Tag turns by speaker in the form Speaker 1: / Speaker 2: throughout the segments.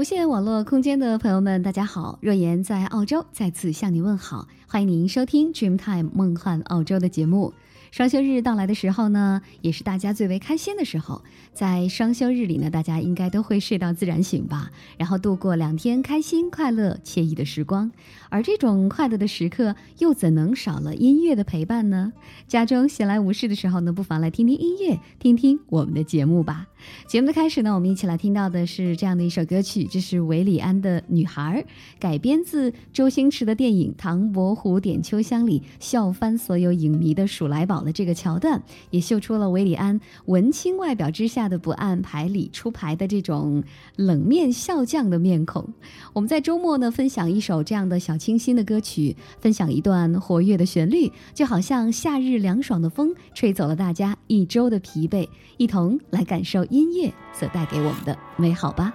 Speaker 1: 无线网络空间的朋友们，大家好！若言在澳洲再次向您问好，欢迎您收听 Dreamtime 梦幻澳洲的节目。双休日到来的时候呢，也是大家最为开心的时候。在双休日里呢，大家应该都会睡到自然醒吧，然后度过两天开心、快乐、惬意的时光。而这种快乐的时刻，又怎能少了音乐的陪伴呢？家中闲来无事的时候呢，不妨来听听音乐，听听我们的节目吧。节目的开始呢，我们一起来听到的是这样的一首歌曲，这是韦礼安的《女孩》，改编自周星驰的电影《唐伯虎点秋香》里笑翻所有影迷的数来宝。的这个桥段，也秀出了韦礼安文青外表之下的不按牌理出牌的这种冷面笑匠的面孔。我们在周末呢，分享一首这样的小清新的歌曲，分享一段活跃的旋律，就好像夏日凉爽的风，吹走了大家一周的疲惫，一同来感受音乐所带给我们的美好吧。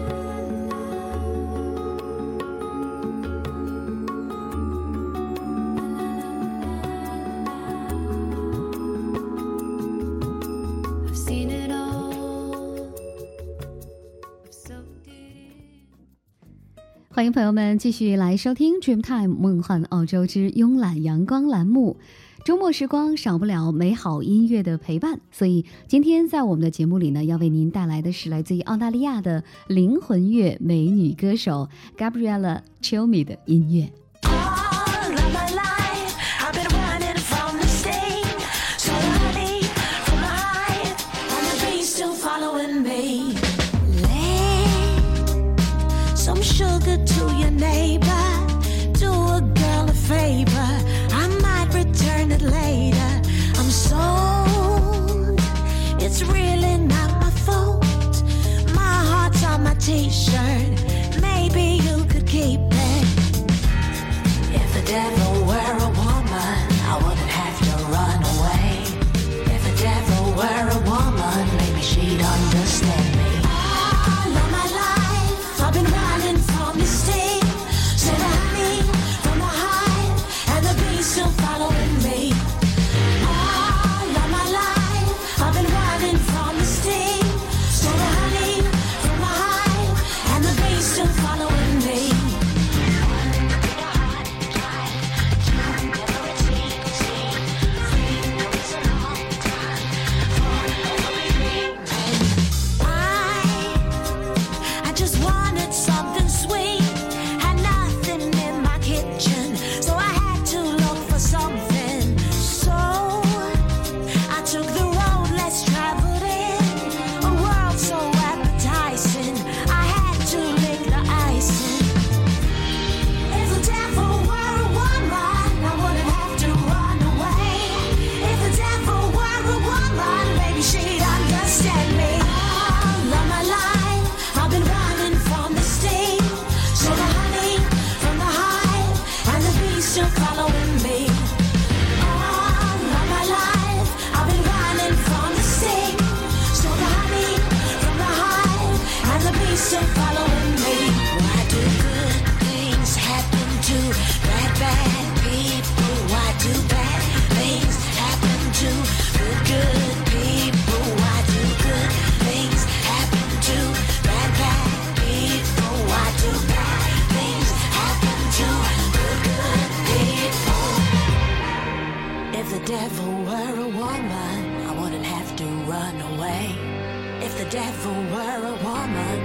Speaker 2: 欢迎朋友们继续来收听《Dreamtime 梦幻澳洲之慵懒阳光》栏目。周末时光少不了美好音乐的陪伴，所以今天在我们的节目里呢，要为您带来的是来自于澳大利亚的灵魂乐美女歌手 Gabriella Chilmi 的音乐。devil were a woman, I wouldn't have to run away. If the devil were a woman,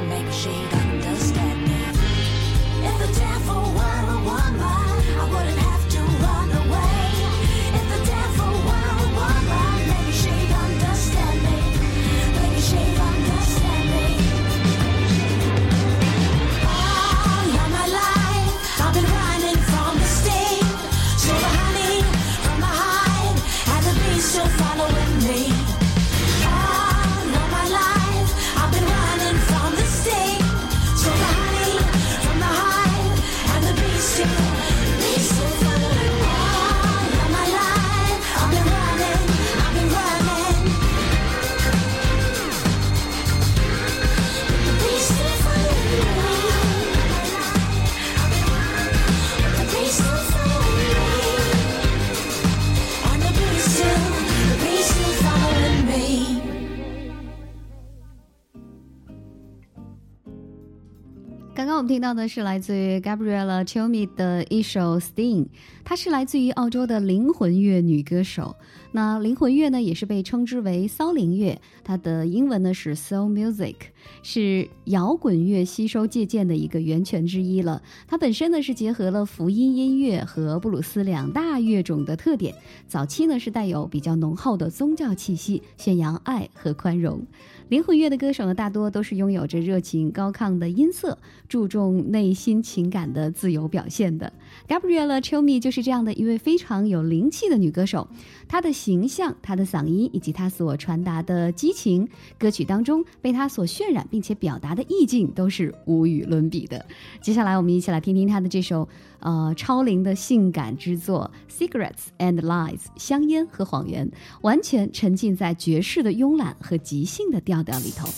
Speaker 2: 听到的是来自于 Gabriella Chilmi 的一首《Sting》，她是来自于澳洲的灵魂乐女歌手。那灵魂乐呢，也是被称之为骚灵乐，它的英文呢是 Soul Music。
Speaker 3: 是摇滚乐吸收借鉴的一个源泉之一了。它本身呢是结合了福音音乐和布鲁斯两大乐种的特点，早期呢是带有比较浓厚的宗教气息，宣扬爱和宽容。灵魂乐的歌手呢，大多都是拥有着热情高亢的音色，注重内心情感的自由表现的。Gabriella Cilmi 就是这样的一位非常有灵气的女歌手，他的形象、他的嗓音以及他所传达的激情，歌曲当中被他所渲染并且表达的意境都是无与伦比的。接下来，我们一起来听听他的这首呃超龄的性感之作《Cigarettes and Lies》香烟和谎言，完全沉浸在爵士的慵懒和即兴的调调里头。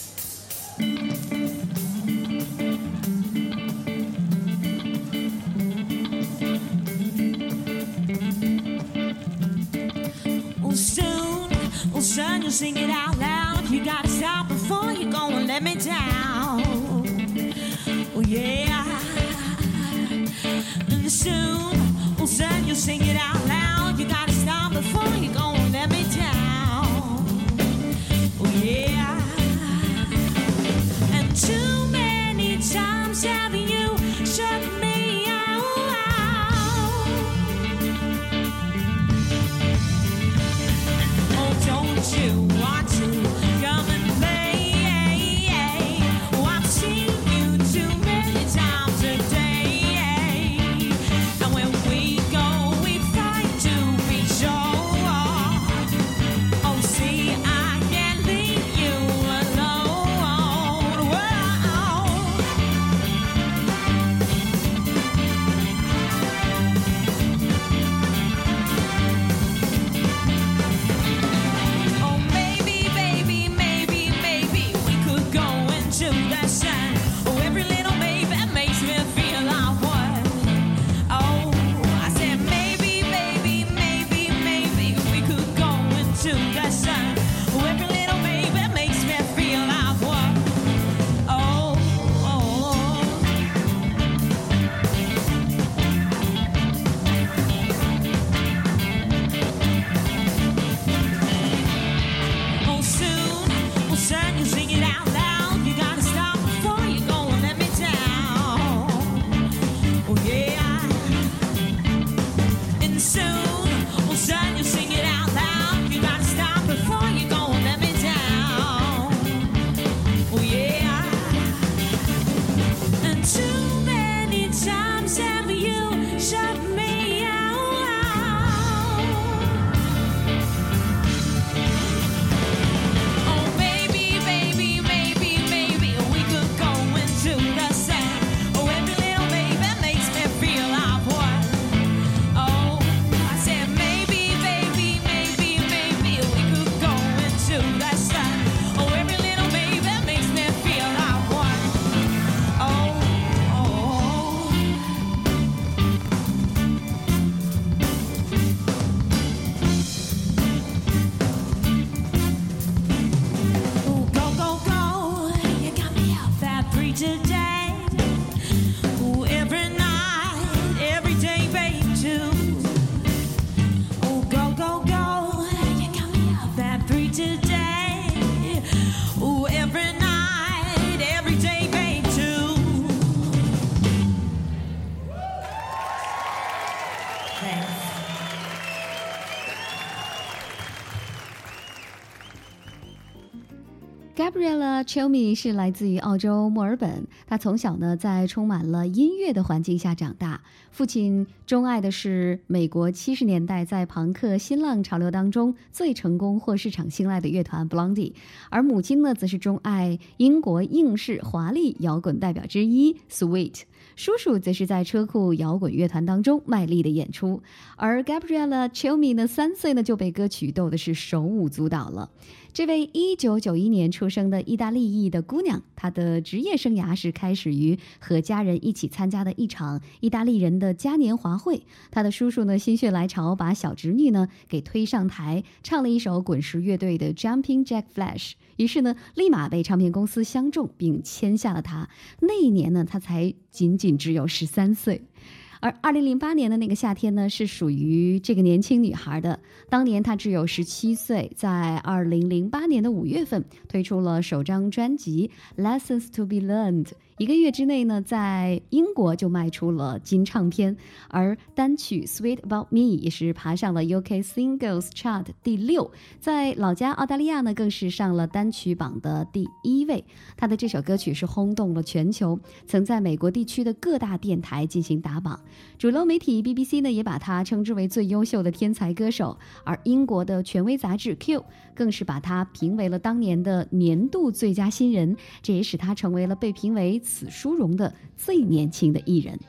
Speaker 4: You sing it out loud. You gotta stop before you go and let me down. Oh, yeah. And soon, oh, son, you sing it out loud. You gotta stop before you go and let me down. Oh, yeah. And too many times
Speaker 3: Gabriella Cilmi 是来自于澳洲墨尔本，他从小呢在充满了音乐的环境下长大。父亲钟爱的是美国七十年代在朋克新浪潮流当中最成功获市场青睐的乐团 Blondie，而母亲呢则是钟爱英国硬式华丽摇滚代表之一 Sweet。叔叔则是在车库摇滚乐团当中卖力的演出，而 Gabriella Cilmi 呢，三岁呢就被歌曲逗的是手舞足蹈了。这位一九九一年出生的意大利裔的姑娘，她的职业生涯是开始于和家人一起参加的一场意大利人的嘉年华会。她的叔叔呢心血来潮，把小侄女呢给推上台，唱了一首滚石乐队的《Jumping Jack Flash》。于是呢，立马被唱片公司相中，并签下了她。那一年呢，她才仅仅只有十三岁。
Speaker 4: 而二零零八年的那个夏天呢，是属于这个年轻女孩的。当年她只有十七岁，在二零零八年的五月份推出了首张专辑《Lessons to Be Learned》。一个月之内呢，在英国就卖出了金唱片，而单曲《Sweet About Me》也是爬上了 UK Singles Chart 第六，在老家澳大利亚呢，更是上了单曲榜的第一位。他的这首歌曲是轰动了全球，曾在美国地区的各大电台进行打榜。主流媒体 BBC 呢，也把他称之为最优秀的天才歌手，而英国的权威杂志 Q 更是把他评为了当年的年度最佳新人，这也使他成为了被评为此殊荣的最年轻的艺人。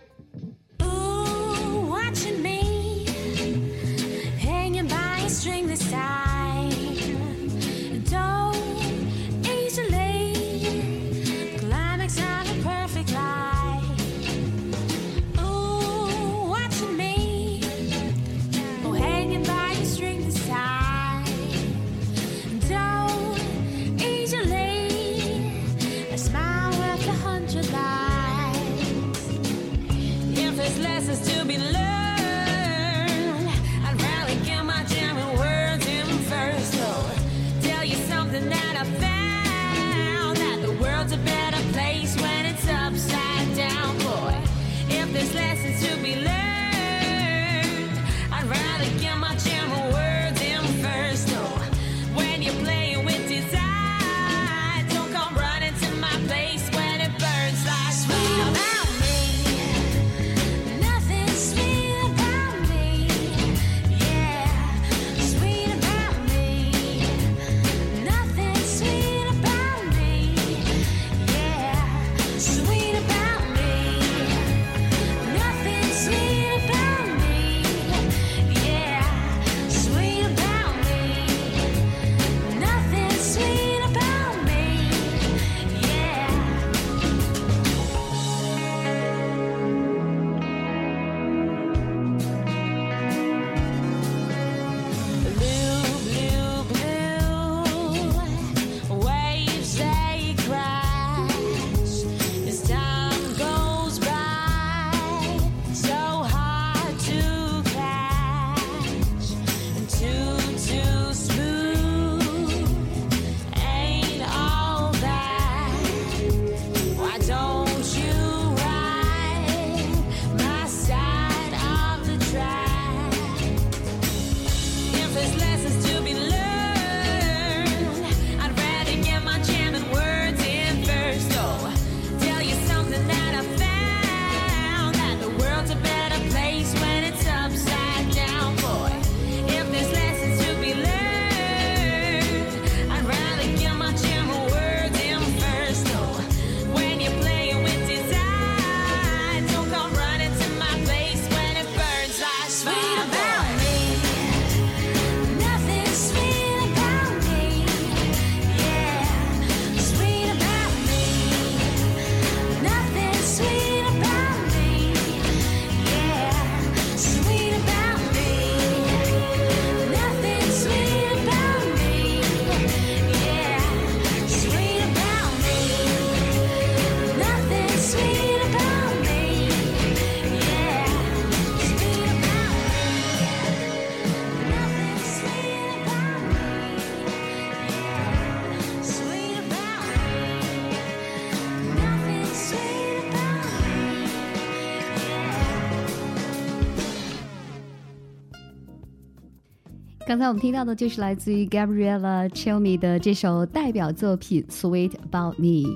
Speaker 4: 刚才我们听到的就是来自于 Gabriella Chilmi 的这首代表作品《Sweet About Me》，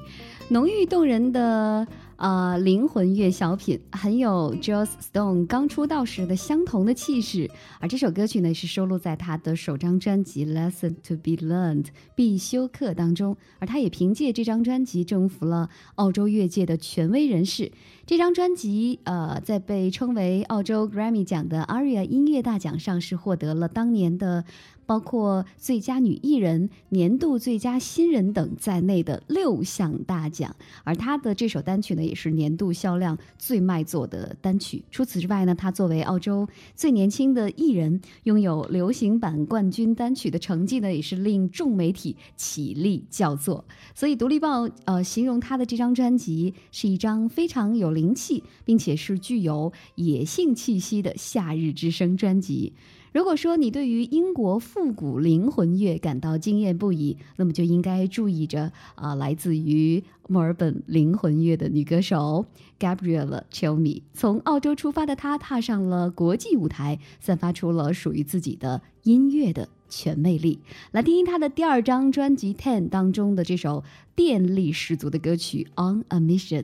Speaker 4: 浓郁动人的呃灵魂乐小品，很有 Joss Stone 刚出道时的相同的气势。而这首歌曲呢，是收录在他的首张专辑《Lesson to Be Learned》必修课当中，而他也凭借这张专辑征服了澳洲乐界的权威人士。这张专辑，呃，在被称为澳洲 Grammy 奖的 ARIA 音乐大奖上是获得了当年的
Speaker 3: 包括最佳女艺人、年度最佳新人等在内的六项大奖。而她的这首单曲呢，也是年度销量最卖座的单曲。除此之外呢，她作为澳洲最年轻的艺人，拥有流行版冠军单曲的成绩呢，也是令众媒体起立叫座。所以，《独立报》呃形容她的这张专辑是一张非常有灵气，并且是具有野性气息的夏日之声专辑。如果说你对于英国复古灵魂乐感到惊艳不已，那么就应该注意着啊、来自于墨尔本灵魂乐的女歌手 Gabriella Chilmi。从澳洲出发的她，踏上了国际舞台，散发出了属于自己的音乐的全魅力。来听听她的第二张专辑《Ten》当中的这首电力十足的歌曲《
Speaker 4: On a Mission》。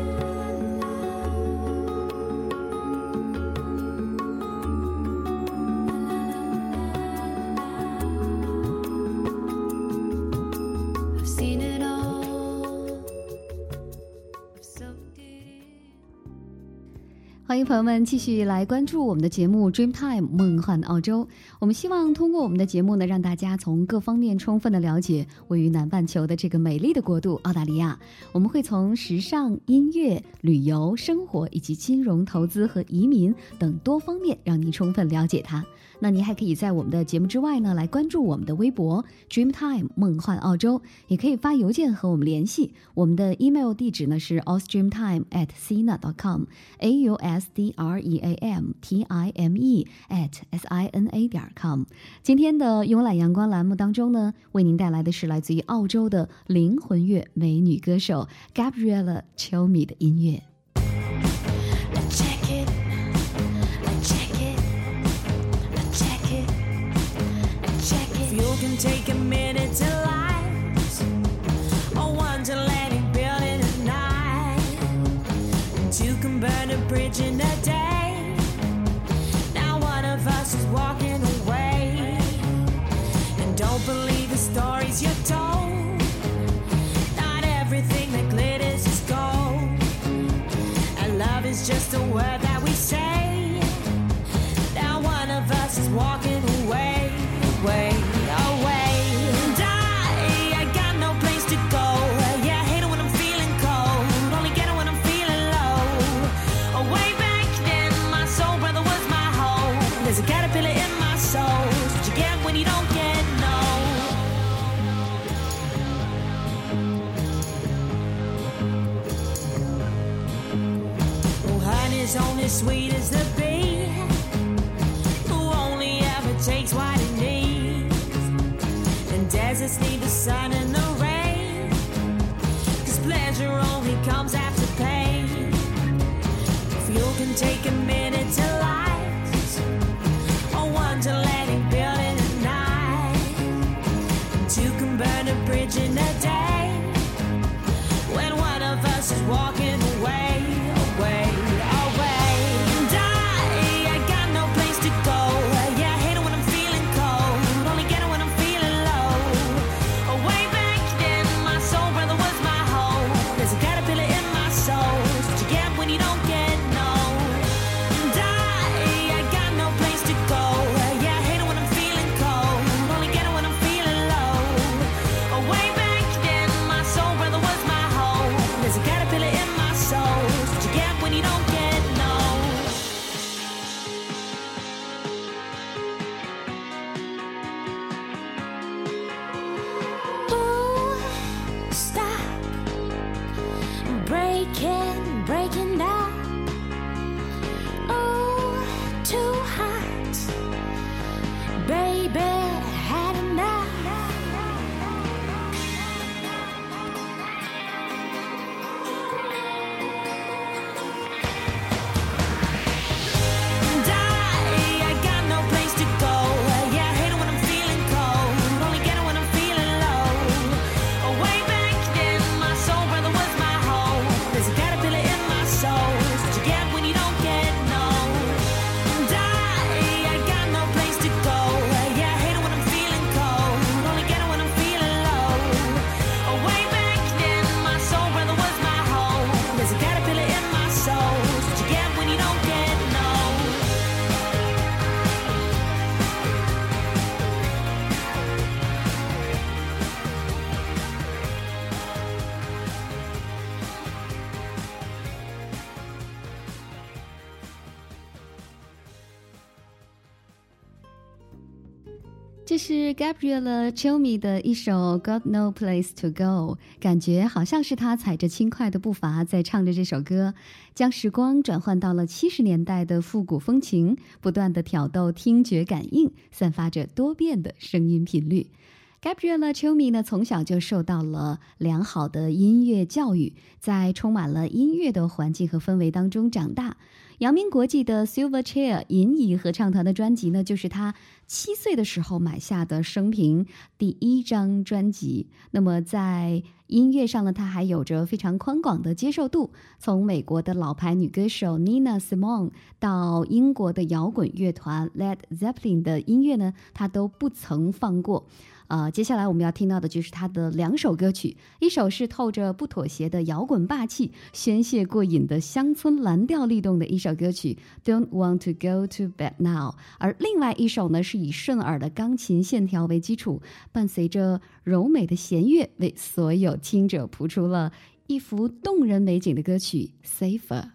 Speaker 4: 欢迎朋友们继续来关注我们的节目《Dreamtime 梦幻澳洲》。我们希望通过我们的节目呢，让大家从各方面充分的了解位于南半球的这个美丽的国度澳大利亚。我们会从时尚、音乐、旅游、生活以及金融、投资和移民等多方面，让您充分了解它。那您还可以在我们的节目之外呢，来关注我们的微博 Dreamtime 梦幻澳洲，也可以发邮件和我们联系。我们的 email 地址呢是 austreamtime at sina.com a u s d r e a m t i m e at s i n a 点 com。今天的慵懒阳光栏目当中呢，为您带来的是来自于澳洲的灵魂乐美女歌手 Gabriella Chilmi 的音乐。Gabriela Chilmi 的一首《Got No Place to Go》，感觉好像是她踩着轻快的步伐在唱着这首歌，将时光转换到了七十年代的复古风情，不断的挑逗听觉感应，散发着多变的声音频率。Gabriela Chilmi 呢，从小就受到了良好的音乐教育，在充满了音乐的环境和氛围当中长大。扬名国际的 Silver Chair 银椅合唱团的专辑呢，就是他七岁的时候买下的生平第一张专辑。那么在音乐上呢，他还有着非常宽广的接受度，从美国的老牌女歌手 Nina Simone 到英国的摇滚乐团 Led Zeppelin 的音乐呢，他都不曾放过。啊，接下来我们要听到的就是他的两首歌曲，一首是透着不妥协的摇滚霸气、宣泄过瘾的乡村蓝调律动的一首歌曲《Don't Want to Go to Bed Now》，而另外一首呢是。以顺耳的钢琴线条为基础伴随着柔美的弦乐为所有听者谱出了一幅动人美景的歌曲 safer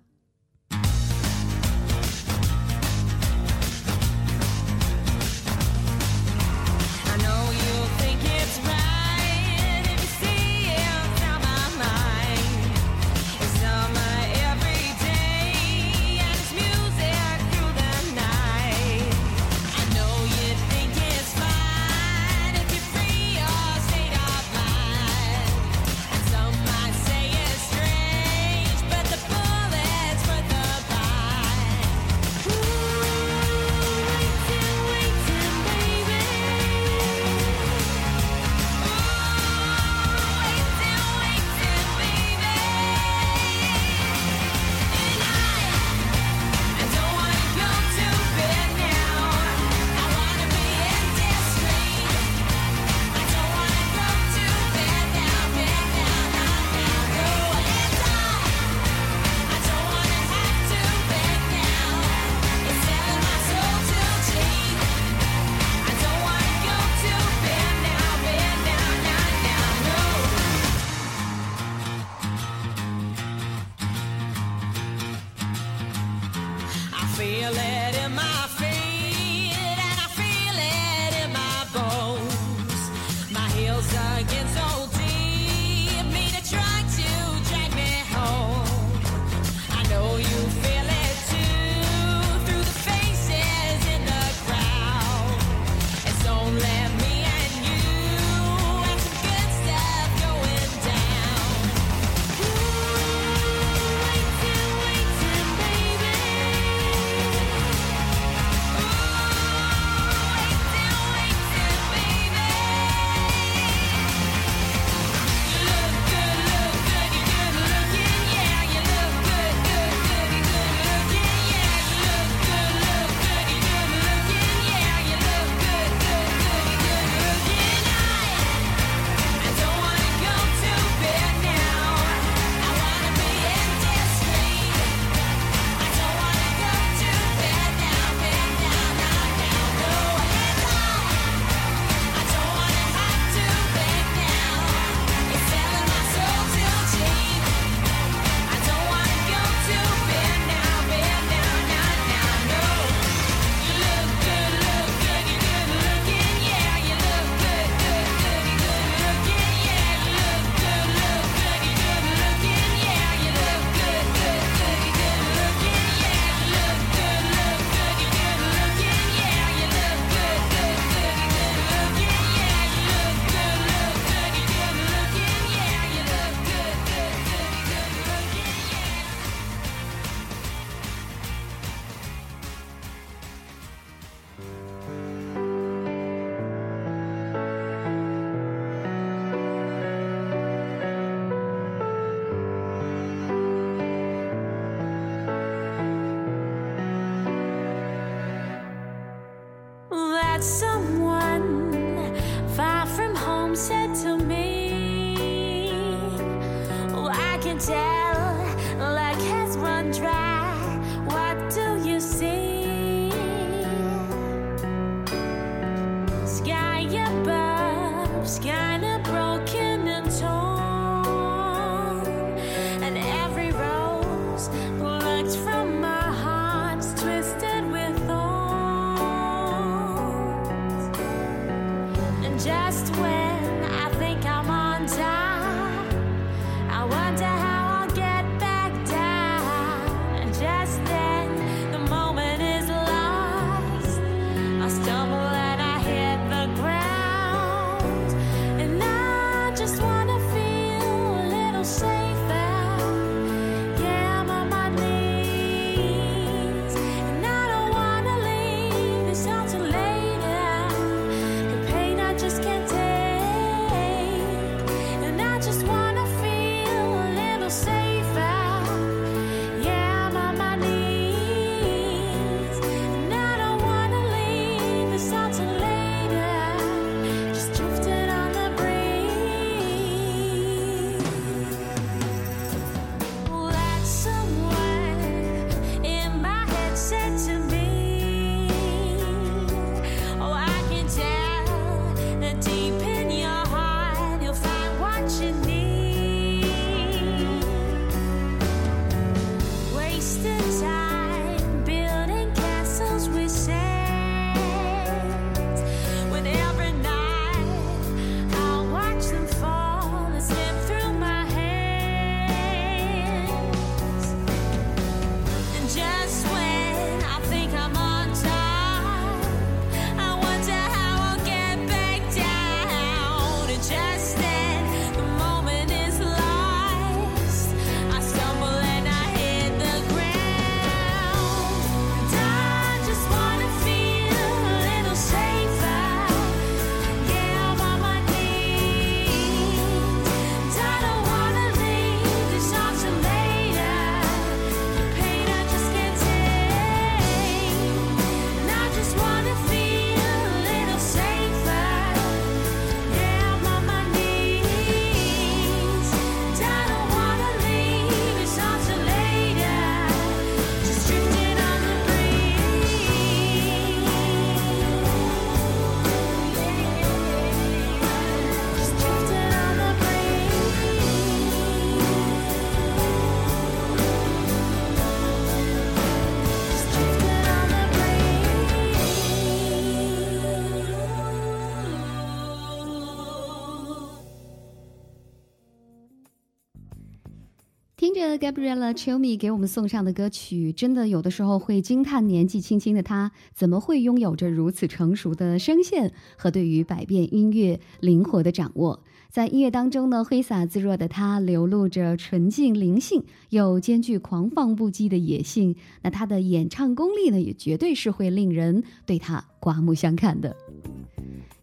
Speaker 3: Gabriella Cilmi 给我们送上的歌曲，真的有的时候会惊叹年纪轻轻的她怎么会拥有着如此成熟的声线和对于百变音乐灵活的掌握。在音乐当中呢，挥洒自若的她流露着纯净灵性，又兼具狂放不羁的野性。那她的演唱功力呢，也绝对是会令人对她刮目相看的。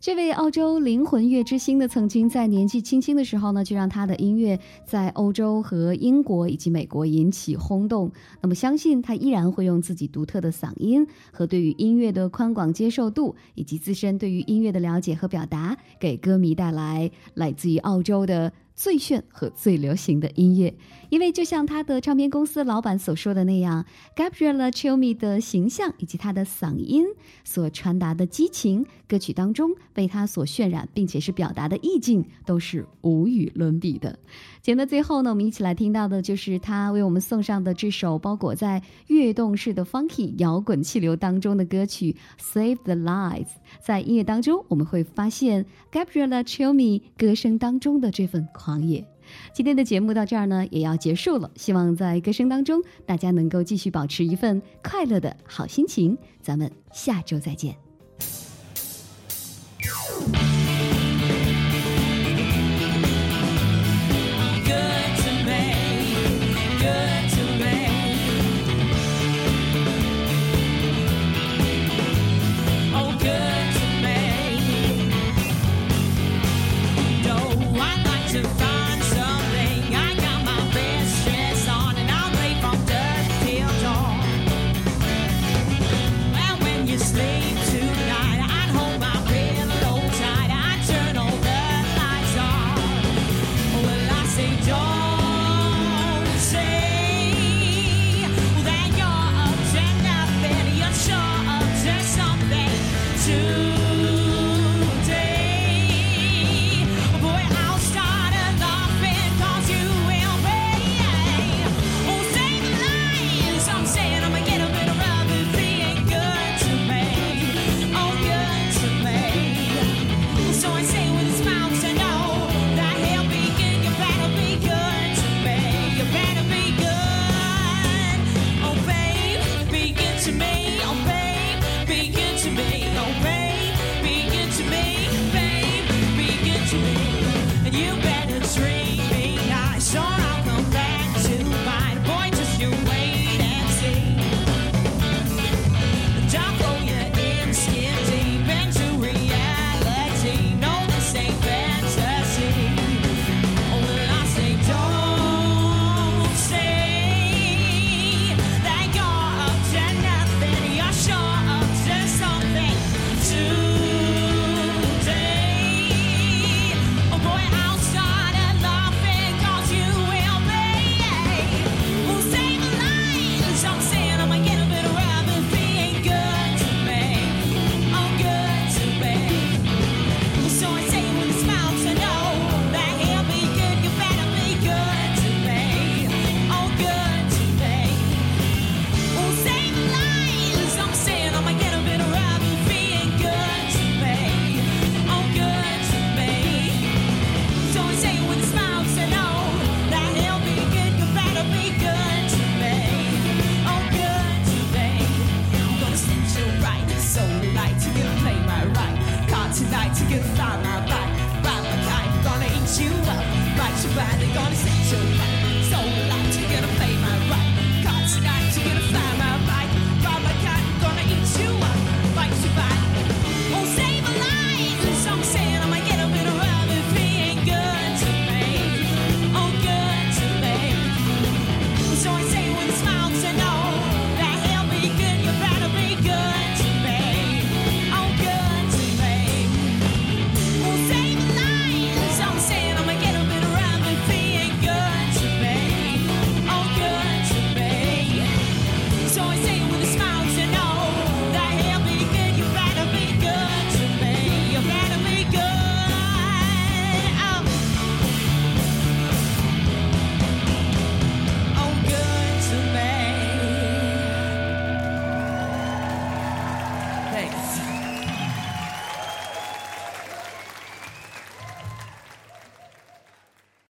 Speaker 3: 这位澳洲灵魂乐之星呢，曾经在年纪轻轻的时候呢，就让他的音乐在欧洲和英国以及美国引起轰动。那么，相信他依然会用自己独特的嗓音和对于音乐的宽广接受度，以及自身对于音乐的了解和表达，给歌迷带来来自于澳洲的。最炫和最流行的音乐，因为就像他的唱片公司老板所说的那样，Gabriela Chilmi 的形象以及他的嗓音所传达的激情，歌曲当中被他所渲染并且是表达的意境，都是无与伦比的。节目的最后呢，我们一起来听到的就是他为我们送上的这首包裹在跃动式的 funky 摇滚气流当中的歌曲《Save the Lights》。在音乐当中，我们会发现 Gabriela Chilmi 歌声当中的这份狂野。今天的节目到这儿呢，也要结束了。希望在歌声当中，大家能够继续保持一份快乐的好心情。咱们下周再见。